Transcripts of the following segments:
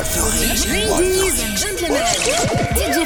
Ladies and gentlemen, DJ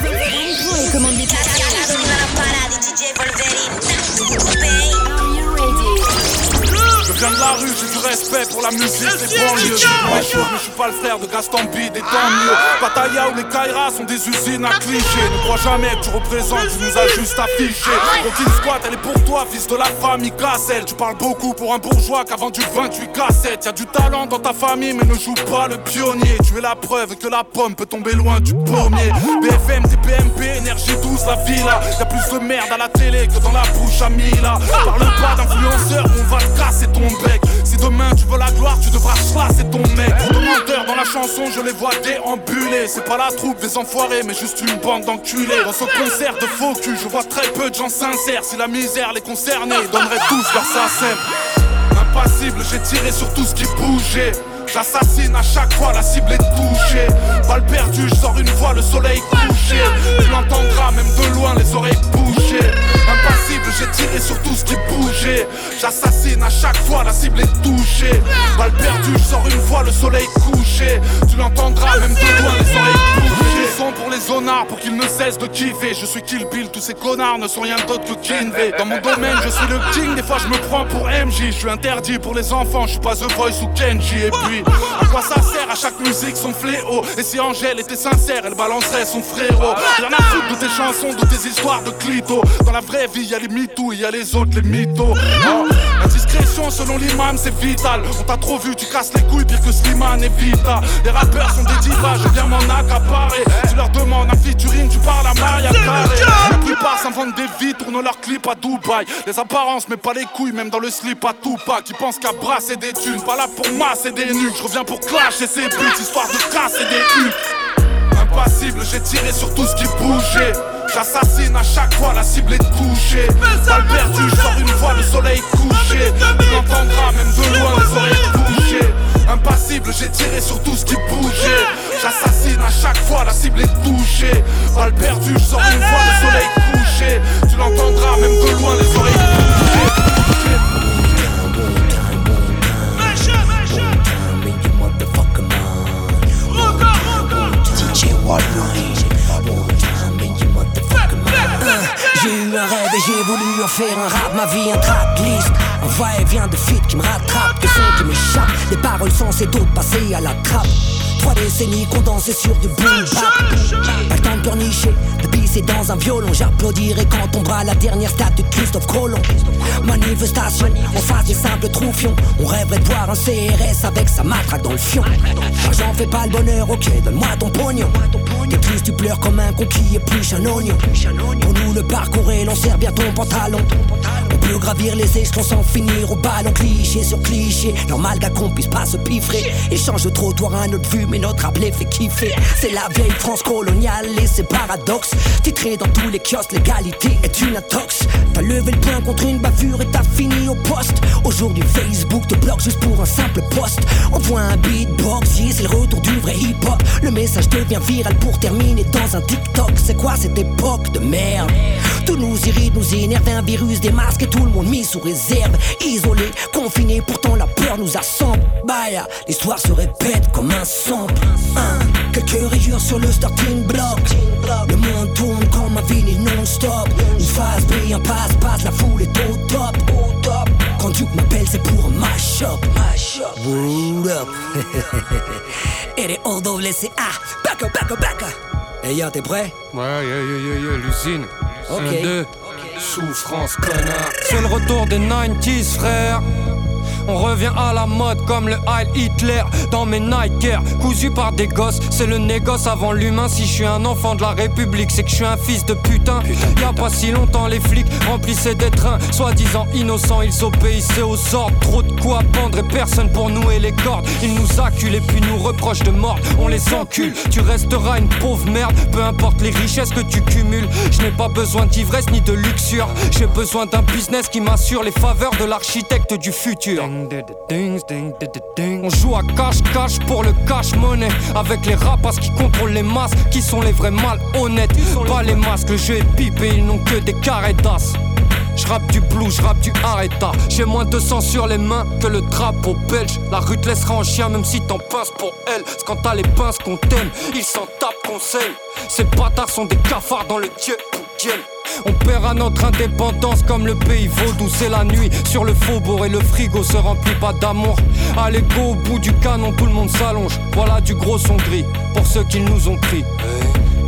viens de la rue, j'ai du respect pour la musique des banlieues. Mais je suis pas le frère de Gaston Bide et tant mieux. Pataya ou les Kaira sont des usines à clichés. Ne crois jamais que tu représentes, tu nous as juste affiché. Rockin' Squat, elle est pour toi, fils de la famille Cassel. Tu parles beaucoup pour un bourgeois qui a vendu 28 cassettes. Y'a du talent dans ta famille, mais ne joue pas le pionnier. Tu es la preuve que la pomme peut tomber loin du pommier. BFM, TPMP, énergie douce, la villa. Y'a plus de merde à la télé que dans la bouche à Mila. Parle pas d'influenceur, on va te casser ton Si demain tu veux la gloire, tu devras chasser ton mec. Menteur dans la chanson, je les vois déambuler. C'est pas la troupe des enfoirés, mais juste une bande d'enculés. Dans ce concert de faux cul, je vois très peu de gens sincères. Si la misère les concernait, ils donneraient tous leur sacem. Impassible, j'ai tiré sur tout ce qui bougeait. J'assassine à chaque fois, la cible est touchée. Balle perdue, je sors une fois, le soleil couché. Tu l'entendras même de loin, les oreilles bouchées. Impassible, j'ai tiré sur tout ce qui bougeait. J'assassine à chaque fois, la cible est touchée. Balle perdue, je sors une fois, le soleil couché. Tu l'entendras même de loin, les oreilles bouchées. Pour qu'ils ne cessent de kiffer. Je suis Kill Bill, tous ces connards ne sont rien d'autre que Kinvey. Dans mon domaine, je suis le king, des fois je me prends pour MJ. Je suis interdit pour les enfants, je suis pas The Voice ou Kenji. Et puis, à quoi ça sert? À chaque musique son fléau Et si Angèle était sincère, elle balancerait son frérot. Rien à foutre de tes chansons, de tes histoires de clito. Dans la vraie vie, y a les et y a les autres, les mythos. Oh, La discrétion selon l'imam, c'est vital. On t'a trop vu, tu casses les couilles, pire que Slimane et Vita. Les rappeurs sont des divas, je viens m'en accaparer. Tu leur demandes un featuring, tu parles à Maria Carré. La plupart s'inventent des vies, tournent leurs clips à Dubaï. Les apparences, mais pas les couilles, même dans le slip à Tupac. Qui pensent qu'à brasser des thunes, pas là pour masser des nuques. Je reviens pour clasher ces buts, histoire de casser des huttes. Impassible, j'ai tiré sur tout ce qui bougeait. J'assassine à chaque fois, la cible est touchée. Balle perdue, je sors une fois, le soleil couché. Tu l'entendras même de loin, les oreilles bouchées. Impassible, j'ai tiré sur tout ce qui bougeait. J'assassine à chaque fois, la cible est touchée. Balle perdue, je sors une fois, le soleil couché. Tu l'entendras même de loin, les oreilles bouchées. J'ai j'ai voulu en faire un rap, ma vie un tracklist. Un va-et-vient de feat qui me rattrape, de sons qui m'échappent. Des paroles sensées, d'autres passées à la trappe. Trois décennies condensées sur du boom bap. Pas le temps de pleurnicher, de pisser dans un violon. J'applaudirai quand tombera la dernière statue de Christophe Colomb. Manifestation, en face des simples troufions. On rêverait de voir un CRS avec sa matraque dans le fion. L'argent fait pas le bonheur, ok, donne-moi ton pognon T'es triste, tu pleures comme un con qui épluche un oignon. Pour nous le parcours est long, serre bien ton pantalon. On peut gravir les échelons sans finir au ballon Cliché sur cliché, normal qu'on puisse pas se piffrer. Échange de trottoir à notre vue, mais notre les fait kiffer. C'est la vieille France coloniale et ses paradoxes Titré dans tous les kiosques, l'égalité est une intox. T'as levé le poing contre une bavure et t'as fini au poste. Aujourd'hui Facebook te bloque juste pour un simple post On voit un beatbox, yeah, c'est le retour du vrai hip-hop. Le message devient viral pour terminer dans un TikTok. C'est quoi cette époque de merde? Tout nous irrite, nous énerve Un virus, des masques et tout le monde mis sous réserve. Isolé, confiné, pourtant la peur nous assemble. Bah yeah, l'histoire se répète comme un sample. Hein, Quelques rayures sur le starting block. Le monde tourne comme un vinyle non-stop. Une phase B, un passe-passe, la foule est au top. Quand Duke m'appelle c'est pour un mash-up Word up up, back up, back up Hey yo, t'es prêt? Ouais, yeah, yeah, yeah, yeah, l'usine. Ok. Un, deux. Souffrance, connard. C'est le retour des 90s, frère. On revient à la mode comme le Heil Hitler dans mes Nike Air, cousu par des gosses. C'est le négoce avant l'humain. Si je suis un enfant de la République, c'est que je suis un fils de putain. Y a pas si longtemps, les flics remplissaient des trains, soi-disant innocents. Ils obéissaient aux ordres. Trop de quoi pendre et personne pour nouer les cordes. Ils nous acculent et puis nous reprochent de mort. On les encule. Tu resteras une pauvre merde, peu importe les richesses que tu cumules. Je n'ai pas besoin d'ivresse ni de luxure. J'ai besoin d'un business qui m'assure les faveurs de l'architecte du futur. On joue à cache-cache pour le cash-money. Avec les rapaces qui contrôlent les masses, qui sont les vrais malhonnêtes. Pas les masques, le jeu est pipé, ils n'ont que des carrés d'as. Je rappe du blues, je rappe du arrêta. J'ai moins de sang sur les mains que le drapeau belge. La rue te laissera en chien même si t'en pinces pour elle. C'est quand t'as les pinces qu'on t'aime, ils s'en tapent conseil. Ces bâtards sont des cafards dans le dieu on paiera notre indépendance comme le pays vaudou, c'est la nuit sur le faubourg et le frigo se remplit pas d'amour. Allez, go au bout du canon, tout le monde s'allonge. Voilà du gros son gris pour ceux qui nous ont pris.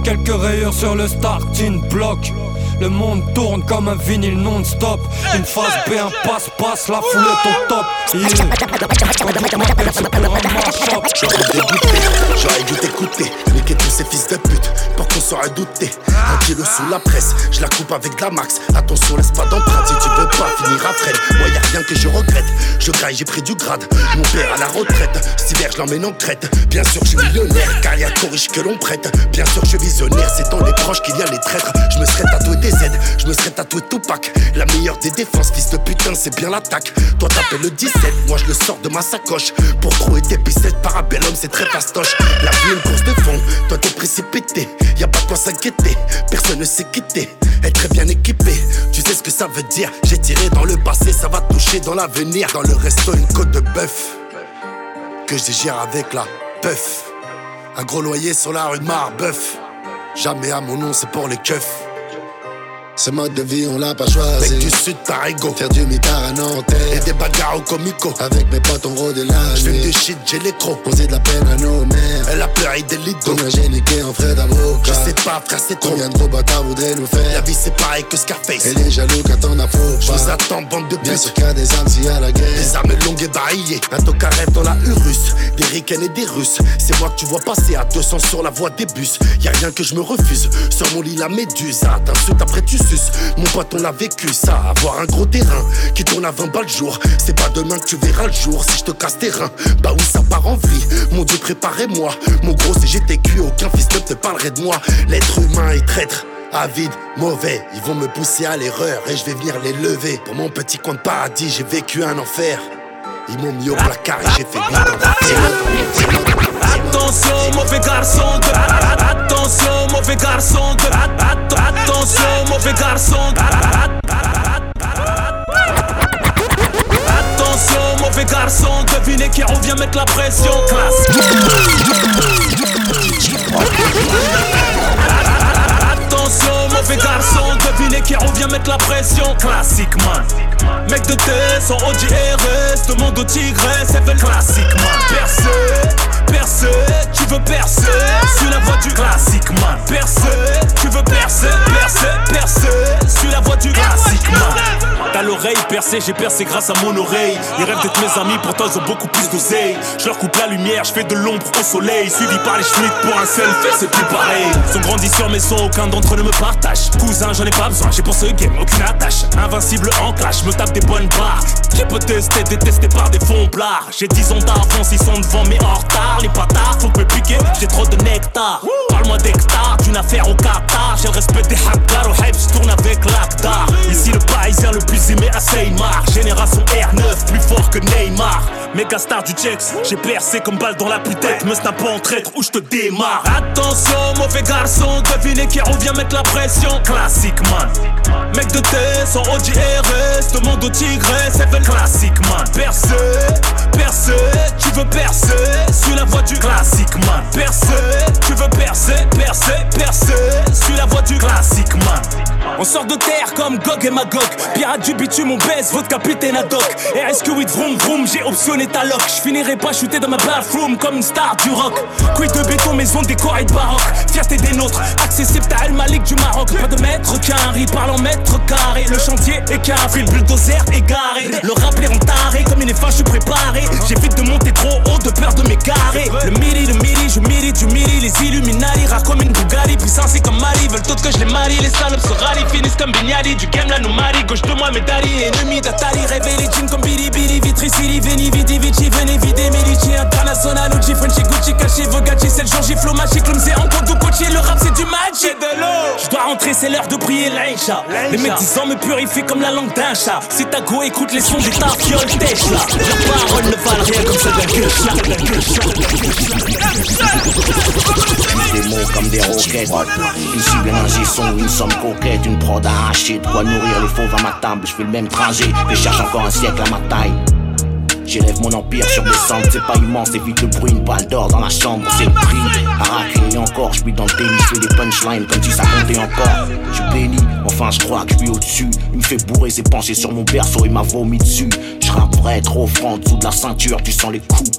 Quelques rayures sur le starting block. Le monde tourne comme un vinyle non-stop. Une phase B, un passe-passe, la foule est au top. J'aurais dû t'écouter, niquer tous ces fils de pute pour qu'on saurait douter. Un kilo sous la presse, je la coupe avec de la max. Attention, laisse pas d'empreinte si tu veux pas finir à freine. Moi, y'a rien que je regrette. Je graille, j'ai pris du grade. Mon père à la retraite, si je l'emmène en crête. Bien sûr, je suis millionnaire, car y'a trop riche que l'on prête. Bien sûr, je suis visionnaire, c'est dans les proches qu'il y a les traîtres. Je me serais tatoué je me serais tatoué Tupac. La meilleure des défenses, fils de putain, c'est bien l'attaque. Toi t'appelles le 17, moi je le sors de ma sacoche. Pour trouver tes picettes, parabellum, c'est très fastoche. La vie une course de fond, toi t'es précipité. Y a pas de quoi s'inquiéter, personne ne s'est quitté. Être très bien équipé, tu sais ce que ça veut dire. J'ai tiré dans le passé, ça va toucher dans l'avenir. Dans le resto, une côte de bœuf que j'ai gère avec la bœuf. Un gros loyer sur la rue de Marbeuf. Jamais à mon nom, c'est pour les keufs. Ce mode de vie, on l'a pas choisi. Mec du sud, Tarigo. Faire du mitard à Nanterre. Et des bagarres au comico. Avec mes potes, on rôde la J'fume du shit, j'ai l'écro. Poser de la peine à nos mères. Elle a pleuré des litres. Combien j'ai niqué en frais d'avocat. Je sais pas, frère, c'est trop. Combien de gros bâtards voudraient nous faire? La vie, c'est pareil que Scarface. Et les jaloux quand on a faux. Je vous attends, bande de Bien sûr qu'il y a des armes s'il y a la guerre. Des armes longues et baillées. Un toca rêve dans la Urus. Des ricaines et des Russes. C'est moi que tu vois passer à 200 sur la voie des bus. Y a rien que je me refuse. Sur mon lit, la méduse. T'insultes après tu mon pote, on l'a vécu ça, avoir un gros terrain qui tourne à 20 balles le jour. C'est pas demain que tu verras le jour si je te casse tes reins. Bah oui, ça part en vie. Mon Dieu, préparez-moi. Mon gros, si j'étais cuit, aucun fils ne te parlerait de moi. L'être humain est traître. Avide, mauvais, ils vont me pousser à l'erreur et je vais venir les lever. Pour mon petit coin de paradis, j'ai vécu un enfer. Ils m'ont mis au placard et j'ai fait Attention, mauvais garçon Attention, mauvais garçon Attention, mauvais garçon Attention, mauvais garçon, devinez qui revient mettre la pression classe. Attention, mauvais garçon, devinez qui revient mettre la pression classique man. Mec de T, sans OGRS, demande au tigresse, c'est classique man. Percé percer, tu veux percer Sur la voie du classique man Percer, tu veux j'ai percé grâce à mon oreille. Ils rêvent d'être mes amis, pourtant ils ont beaucoup plus d'oseille Je leur coupe la lumière, je fais de l'ombre au soleil. Suivi par les schmitts pour un selfie, c'est plus pareil. Sont grandis sur mes sons, aucun d'entre eux ne me partage. Cousin, j'en ai pas besoin, j'ai pour ce game aucune attache. Invincible en clash, me tape des bonnes barres. J'ai peut tester, détesté par des fonds plats J'ai 10 ans d'avance, ils sont devant mais en retard Les bâtards, faut me piquer, j'ai trop de nectar. Parle-moi d'hectare, d'une affaire au Qatar. J'ai le respect des hackers, au hype, je tourne avec l'actar Ici le parisien le plus plus à Seymar. Génération R9, plus fort que Neymar Méga star du Jex, j'ai percé comme balle dans la tête Me snap en traître ou je te démarre. Attention, mauvais garçon, devinez qui revient mettre la pression. Classique man. Mec de T, sans OGRS, demande au tigre, c'est classique man. Percé, percé, tu veux percer. Sur la voie du classique man. Percé, tu veux percer, percer, percer. Sur la voie du classique man. On sort de terre comme Gog et Magog. Pirate du bitume, on baisse votre capitaine ad hoc. RSQ8 vroom vroom, j'ai optionné ta lock. J'finirai pas shooter dans ma bathroom comme une star du rock. Quid de béton, maison décorée de baroque. Fierté des nôtres, accessible à El Malik du Maroc. Pas de mètre carré, parlant mètre carré. Le chantier est carré, le bulldozer égaré. Le rappeler en taré, comme une je suis préparé. J'évite de monter trop haut de peur de m'égarer. Le midi, le midi, je midi, du midi. Les Illuminati racontent comme une Bugatti. Puissance c'est comme Mali, veulent toutes que je les marie. Les salopes se rallient, finissent comme Bignali. Du game, la nous marie, gauche de moi, Medali, ennemi d'Atali, révélé jeans comme Billy Billy, Vitri, Sili, Veni, Vidi, Vici, venez vider, Medici, International, Uchi, Frenchy, Gucci, Caché, Vogachi, c'est le jour, Giflo, Magic, Lumsé, en compte coaché, le rap c'est du magic, de l'eau. Je dois rentrer, c'est l'heure de prier l'Aïcha. Les mecs disent me purifient comme la langue d'un chat. Si ta go écoute les sons des tafioles, tèche là. Leurs paroles ne valent rien comme celle d'un gueule mon comme des roquettes. Une cible, un son, une somme coquette, une prod arrachée. De quoi nourrir les fauves à ma table, je fais le même trajet. Je cherche encore un siècle à ma taille. J'élève mon empire sur des cendres, c'est pas immense, évite le bruit, une balle d'or dans la chambre, c'est. À et encore, je dans le tennis, je des punchlines comme si ça comptait encore. Je bénis, enfin je crois que je suis au-dessus. Il me fait bourrer, s'est penché sur mon berceau, il m'a vomi dessus. Je trop franc, dessous de la ceinture, tu sens les coups.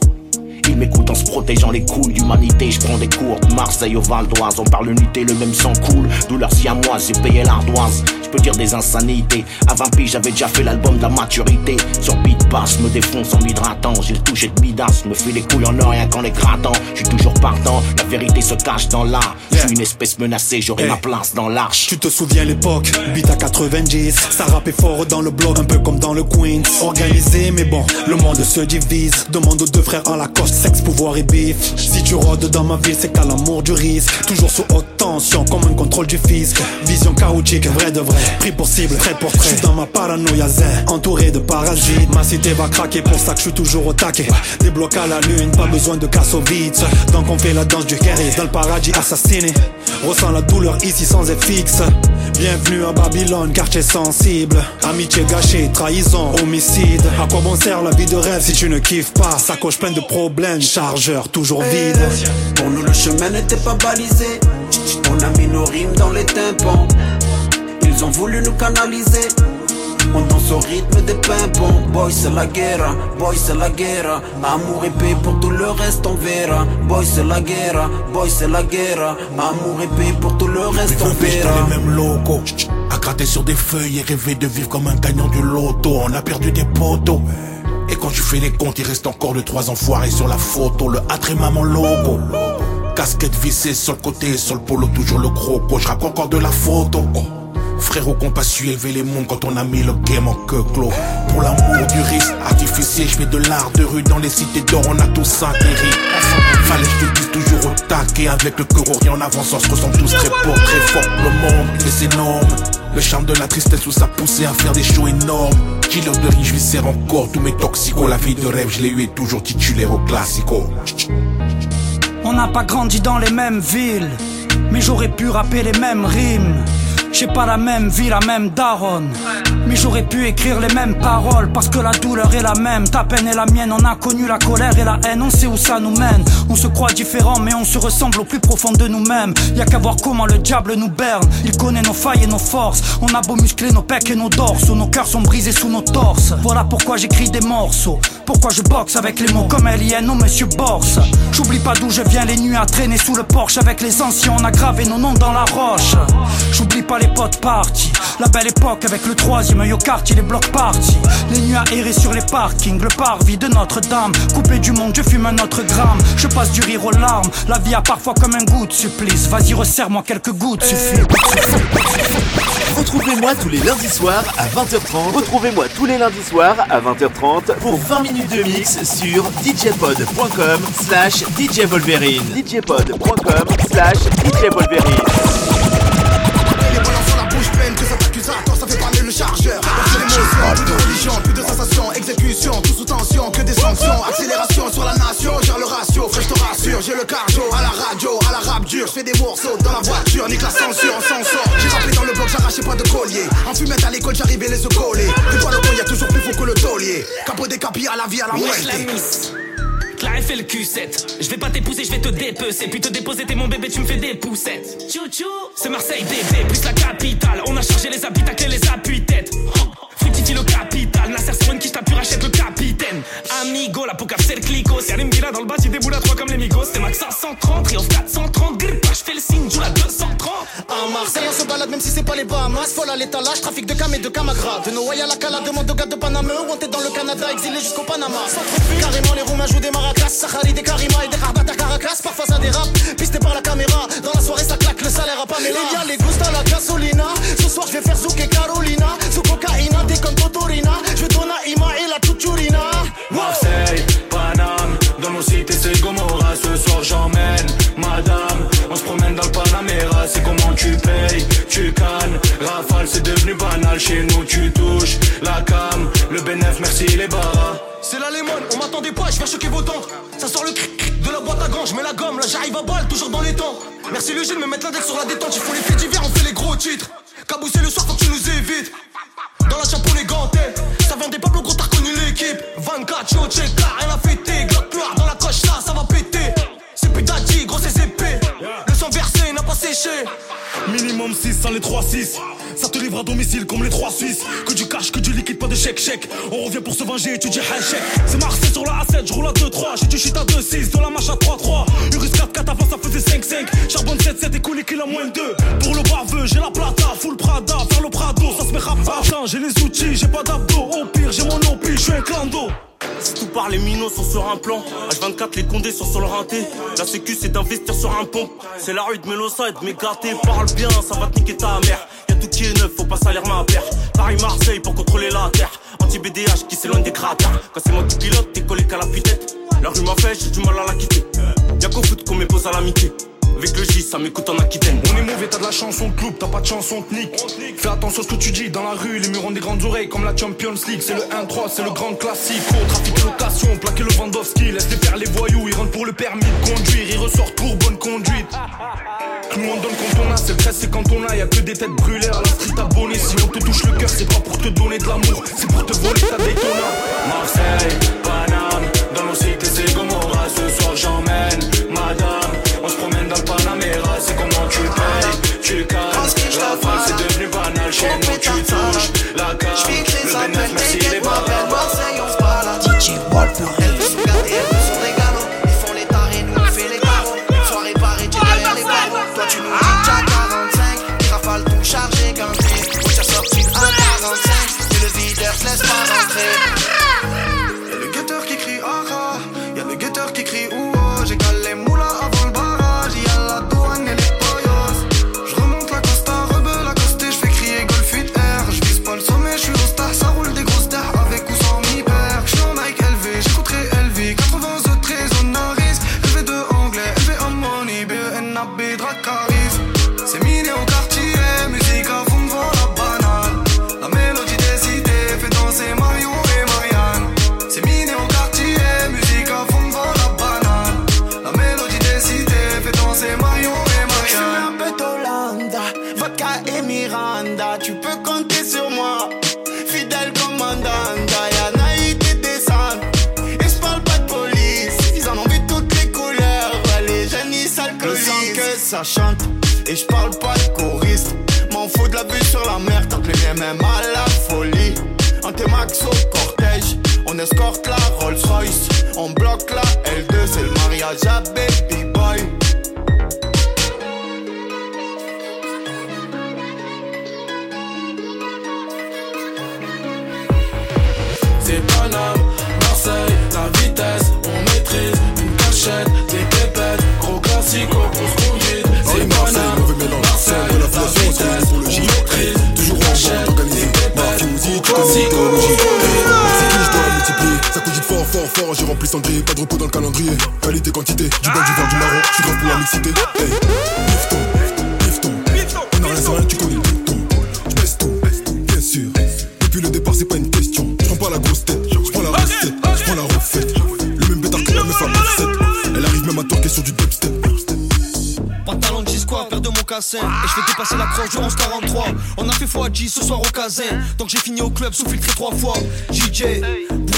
M'écoute en se protégeant les couilles d'humanité. Je prends des cours de Marseille au Val d'Oise. On parle unité, le même sang coule. Douleur si à moi, j'ai payé l'ardoise. Je peux dire des insanités. À 20 piges, j'avais déjà fait l'album de la maturité. Sur beat me défonce en m'hydratant. J'ai le toucher de Midas, me fait les couilles en or rien qu'en les grattant. Je suis toujours partant, la vérité se cache dans l'art. Je suis une espèce menacée, j'aurai ma place dans l'arche. Tu te souviens l'époque, beat à 90. Ça rappait fort dans le blog, un peu comme dans le Queens. Organisé, mais bon, le monde se divise. Demande aux deux frères en la coste sexe, pouvoir et bif. Si tu rôdes dans ma ville, c'est qu'à l'amour du risque. Toujours sous haute tension, comme un contrôle du fisc. Vision chaotique, vrai de vrai. Pris pour cible, très pour Je dans ma paranoïa zen, entouré de parasites. Ma cité va craquer, pour ça que je suis toujours au taquet. Blocs à la lune, pas besoin de vite Donc on fait la danse du Kerry, dans le paradis assassiné. Ressens la douleur ici sans fixe. Bienvenue à Babylone, quartier sensible. Amitié gâchée, trahison, homicide. À quoi bon sert la vie de rêve si tu ne kiffes pas? Sacoche pleine de problèmes, chargeur toujours vide. Pour nous, le chemin n'était pas balisé. On a mis nos rimes dans les tympans. Ils ont voulu nous canaliser. On danse au rythme des pimpons. Boy, c'est la guerre. Boy, c'est la guerre. Amour et paix pour tout le reste, on verra. Boy, c'est la guerre. Boy, c'est la guerre. Amour et paix pour tout le reste, on verra. les mêmes locaux. À gratter sur des feuilles et rêver de vivre comme un gagnant du loto. On a perdu des poteaux. Et quand tu fais les comptes, il reste encore le trois enfoirés sur la photo. Le A maman logo. Casquette vissée sur le côté, sur le polo, toujours le gros Je raconte encore de la photo. Frérot qu'on pas su élever les mondes quand on a mis le game en queue clos. Pour l'amour du risque artificiel, je fais de l'art de rue dans les cités d'or, on a tous atterri. Fallait que je te dise toujours au taquet avec le cœur rien en avance, on se ressent tous très beaux, très fort. Le monde, c'est énorme. Le charme de la tristesse où ça poussait à faire des shows énormes. Killer de riz, je lui sers encore tous mes toxicos. La vie de rêve, je l'ai eu et toujours titulaire au classico. On n'a pas grandi dans les mêmes villes, mais j'aurais pu rapper les mêmes rimes. J'ai pas la même vie, la même daronne. Mais j'aurais pu écrire les mêmes paroles parce que la douleur est la même. Ta peine est la mienne, on a connu la colère et la haine, on sait où ça nous mène. On se croit différents, mais on se ressemble au plus profond de nous-mêmes. Y a qu'à voir comment le diable nous berne. Il connaît nos failles et nos forces. On a beau muscler nos pecs et nos dorsaux, nos cœurs sont brisés sous nos torses. Voilà pourquoi j'écris des morceaux. Pourquoi je boxe avec les mots comme Alien ou Monsieur Borse. J'oublie pas d'où je viens, les nuits à traîner sous le porche avec les anciens. On a gravé nos noms dans la roche. J'oublie pas les potes partis. La belle époque avec le troisième œil au quartier, les blocs partis. Les nuits errer sur les parkings, le parvis de Notre-Dame. Coupé du monde, je fume un autre gramme. Je passe du rire aux larmes. La vie a parfois comme un goût de supplice. Vas-y, resserre-moi quelques gouttes, suffit. Retrouvez-moi tous les lundis soirs à 20h30. Retrouvez-moi tous les lundis soirs à 20h30 pour 20 minutes de mix sur djpod.com slash djvolverine. djpod.com slash djvolverine. Plus de religion, plus de sensation, exécution, tout sous tension, que des sanctions. Accélération sur la nation, gère le ratio, frère, je te rassure. J'ai le cardio à la radio, à la rap dure, je fais des morceaux dans la voiture, nique la censure, on s'en sort. J'ai rappelé dans le bloc, j'arrachais pas de collier. En fumette à l'école, j'arrivais les yeux collés. Des fois le y y'a toujours plus fou que le taulier. Capot des capilles à la vie, à la moitié. La fait le Q7. Je vais pas t'épouser, je vais te dépecer. Puis te déposer, t'es mon bébé, tu me fais des poussettes. Tchou C'est Marseille bébé, plus la capitale. On a chargé les habitacles et les appuis-têtes. Le capital. Nasser quiche, t'as pu racheter le capitaine. Amigo, la poucave c'est le clico. C'est Villa dans le bas, tu déboules à 3 comme les migos. C'est max 530, Rio 430. Grip, je fais le signe, joue la 230. À Marseille, on se balade même si c'est pas les Bahamas. Folle à l'étalage, trafic de cam et de camagra. De Noailles à la cala, demande au gars de Panama. Ou on dans le Canada, exilé jusqu'au Panama. Carrément, les Roumains jouent des maracas. Sahari, des Karima et des Rabat à Caracas. Parfois ça dérape, pisté par la caméra. Dans la soirée, ça claque, le salaire à Pamela. Il y a les à la gasolina. Minimum 6 sans les 3-6 Ça te livre à domicile comme les 3 Suisses. Que du cash, que du liquide, pas de chèque chèque. On revient pour se venger et tu dis chèque. C'est Marseille sur la A7, je roule à 2-3 J'ai du shit à 2-6, de la marche à 3-3 Urus 4-4 avant ça faisait 5-5 Charbonne 7-7 et coulé qu'il a moins de 2 Pour le barbeux, j'ai la plata, full Prada. Faire le Prado, ça se met rap Attends, j'ai les outils, j'ai pas d'abdos. Au pire, j'ai mon opi, je suis un clando Si tout part, les minots sont sur un plan. H24, les condés sont sur le rinté. La sécu, c'est d'investir sur un pont. C'est la rue de Mélosa et de m'écarter. Parle bien, ça va te niquer ta mère. Y'a tout qui est neuf, faut pas salir ma paire. Paris-Marseille pour contrôler la terre. Anti-BDH qui s'éloigne des cratères. Quand c'est moi qui pilote, t'es collé qu'à la tue-tête. La rue m'a fait, j'ai du mal à la quitter. Y'a qu'au foot qu'on mépose à l'amitié. Avec le J, ça m'écoute en Aquitaine. On est mauvais, t'as de la chance, on te loupe, t'as pas de chance, on te nique. Fais attention à ce que tu dis dans la rue, les murs ont des grandes oreilles comme la Champions League. C'est le 1-3, c'est le grand classique. Oh, trafic et location, plaquer le Vandowski, laisse les faire les voyous, ils rentrent pour le permis de conduire, ils ressortent pour bonne conduite. Nous on donne quand on a, c'est le stress, c'est quand on a, y a que des têtes brûlées à la street abonnée. Si on te touche le cœur, c'est pas pour te donner de l'amour, c'est pour te voler ta Daytona. Marseille, Can we et j'parle pas de choriste. M'en fous de la vue sur la mer, tant que les m'aiment à la folie. En T-Max au cortège, on escorte la Rolls Royce. On bloque la L2, c'est le mariage à Baby fort, j'ai rempli Cendrier Pas de repos dans le calendrier. Qualité, quantité, du blanc, du vert, du marron J'suis grave pour la mixité. Hey, lifton, lifton On a rien sans rien, tu connais le bouton J'baisse tout, bien sûr. Depuis le départ, c'est pas une question. J'prends pas la grosse tête, j'prends la recette J'prends la recette. Le même bêtard que la meuf à offset Elle arrive même à torquer sur du dubstep. Pantalon de square, paire de mocassins. Et je fais dépasser la croche du 11-43 On a fait fois 10 ce soir au casin Donc j'ai fini au club sous filtré trois fois. JJ,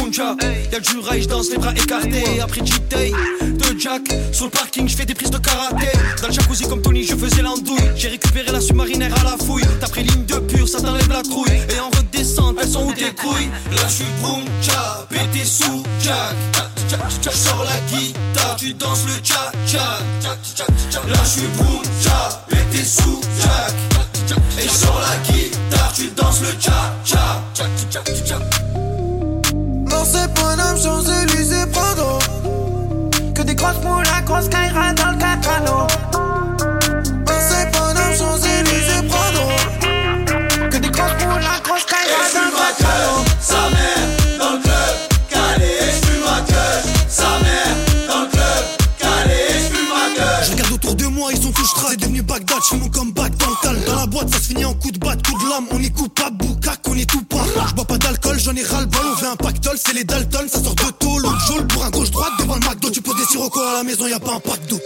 Brunja, y'a le jura, je danse les bras écartés. Après G-Tay, de Jack Sur le parking je fais des prises de karaté. Dans le jacuzzi comme Tony je faisais l'andouille. J'ai récupéré la submarinaire à la fouille. T'as pris ligne de pure, ça t'enlève la trouille. Et en redescente, elles sont où tes couilles? Là je suis Brunja, pété sous Jack. Je sors la guitare, tu danses le cha-cha. Là je suis Brunja, pété sous Jack. Et je sors la guitare, tu danses le Marseille, Paname, Champs-Élysées, Prado. Que des grosses moules, la grosse Kaira dans le catano. Marseille, Paname, Champs-Élysées, Prado. Que des grosses moules, la grosse Kaira dans le catano. Sa mère dans le club, calé, j'fume ma gueule. Sa mère dans le club, calé, j'fume ma gueule. Je regarde autour de moi, ils sont tous strass. C'est devenu Bagdad, je fais mon comeback dans le. Dans la boîte, ça se finit en coup de batte, coup de lame. On est coupable, boucac, on est tout pas. Je bois pas d'alcool, j'en ai ras le bol. On fait un pactole, c'est les Dalton, à la maison, y a pas un pack d'eau.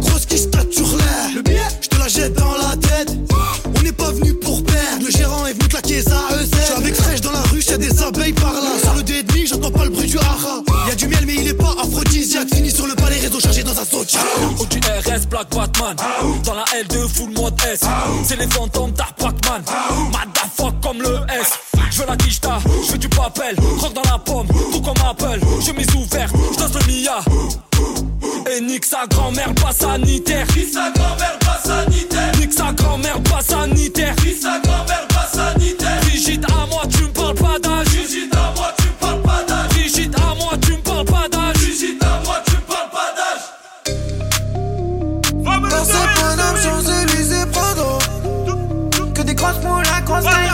Grosse qui stature l'air. Le billet, je te la jette dans la tête. On n'est pas venu pour perdre. Le gérant est venu claquer sa EZ. Je avec fraîche dans la ruche, y'a des abeilles par là. Sur le dé j'entends pas le bruit du hara. Y a du miel, mais il est pas aphrodisiaque. Fini sur le palais, réseau chargé dans un saut. Au du RS, Black Batman. Dans la L2, full mode S. C'est les fantômes d'Art Pac-Man. fuck comme le S. Je veux la digital, je veux du papel. Croque dans la pomme, tout comme Apple. Nique sa grand-mère, pas sanitaire. Nique sa grand-mère, pas sanitaire. Nique sa grand-mère, pas sanitaire. Nique sa grand-mère, pas sanitaire. Brigitte, à moi, tu me parles pas d'âge. Brigitte, à moi, tu me parles pas d'âge. Brigitte, à moi, tu me parles pas d'âge. Brigitte, à moi, tu me parles pas d'âge. Dans ce Paname, Champs-Élysées, Prado. Que des grosses moules à conseiller.